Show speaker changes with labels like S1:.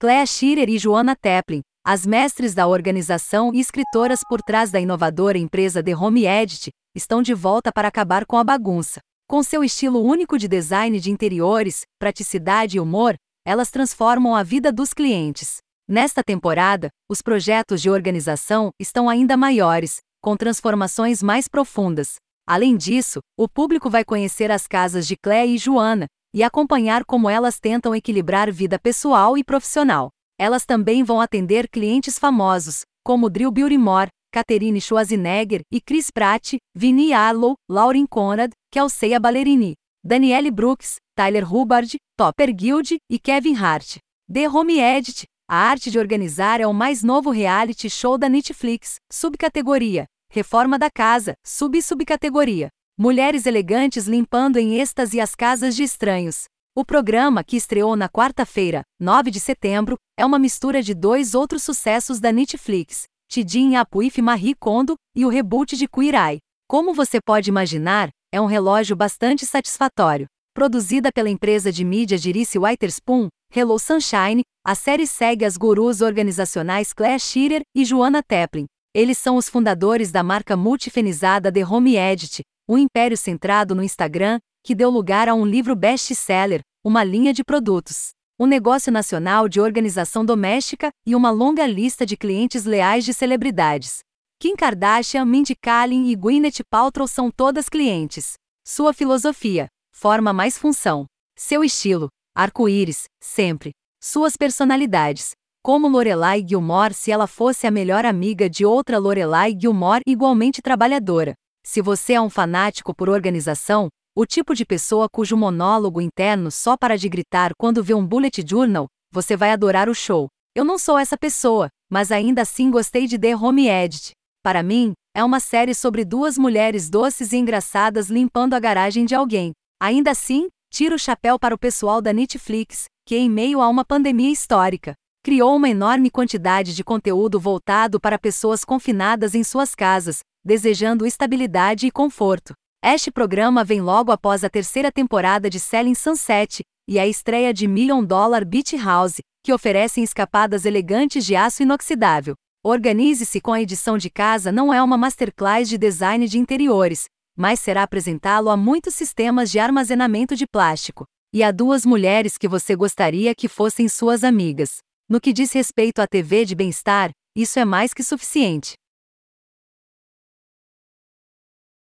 S1: Clea Schirer e Joana Teplin, as mestres da organização e escritoras por trás da inovadora empresa The Home Edit, estão de volta para acabar com a bagunça. Com seu estilo único de design de interiores, praticidade e humor, elas transformam a vida dos clientes. Nesta temporada, os projetos de organização estão ainda maiores, com transformações mais profundas. Além disso, o público vai conhecer as casas de Clé e Joana e acompanhar como elas tentam equilibrar vida pessoal e profissional. Elas também vão atender clientes famosos, como Drew Barrymore, Catherine Schwarzenegger e Chris Pratt, Vinnie Arlow, Lauren Conrad, Kelsey Ballerini, Danielle Brooks, Tyler Hubbard, Topper Guild e Kevin Hart. The Home Edit, a arte de organizar é o mais novo reality show da Netflix, subcategoria Reforma da Casa, sub-subcategoria Mulheres elegantes limpando em êxtase as casas de estranhos. O programa, que estreou na quarta-feira, 9 de setembro, é uma mistura de dois outros sucessos da Netflix, Tidin Apuif Marie Kondo e o reboot de Queer Eye. Como você pode imaginar, é um relógio bastante satisfatório. Produzida pela empresa de mídia Reese Witherspoon, Hello Sunshine, a série segue as gurus organizacionais Claire Shearer e Joanna Teplin. Eles são os fundadores da marca multifenizada The Home Edit, um império centrado no Instagram, que deu lugar a um livro best-seller, uma linha de produtos, um negócio nacional de organização doméstica e uma longa lista de clientes leais de celebridades. Kim Kardashian, Mindy Kaling e Gwyneth Paltrow são todas clientes. Sua filosofia: forma mais função. Seu estilo: arco-íris, sempre. Suas personalidades: como Lorelai Gilmore se ela fosse a melhor amiga de outra Lorelai Gilmore igualmente trabalhadora. Se você é um fanático por organização, o tipo de pessoa cujo monólogo interno só para de gritar quando vê um bullet journal, você vai adorar o show. Eu não sou essa pessoa, mas ainda assim gostei de The Home Edit. Para mim, é uma série sobre duas mulheres doces e engraçadas limpando a garagem de alguém. Ainda assim, tiro o chapéu para o pessoal da Netflix, que em meio a uma pandemia histórica, criou uma enorme quantidade de conteúdo voltado para pessoas confinadas em suas casas, desejando estabilidade e conforto. Este programa vem logo após a terceira temporada de Selling Sunset e a estreia de Million Dollar Beach House, que oferecem escapadas elegantes de aço inoxidável. Organize-se com a edição de casa não é uma masterclass de design de interiores, mas será apresentá-lo a muitos sistemas de armazenamento de plástico e a duas mulheres que você gostaria que fossem suas amigas. No que diz respeito à TV de bem-estar, isso é mais que suficiente.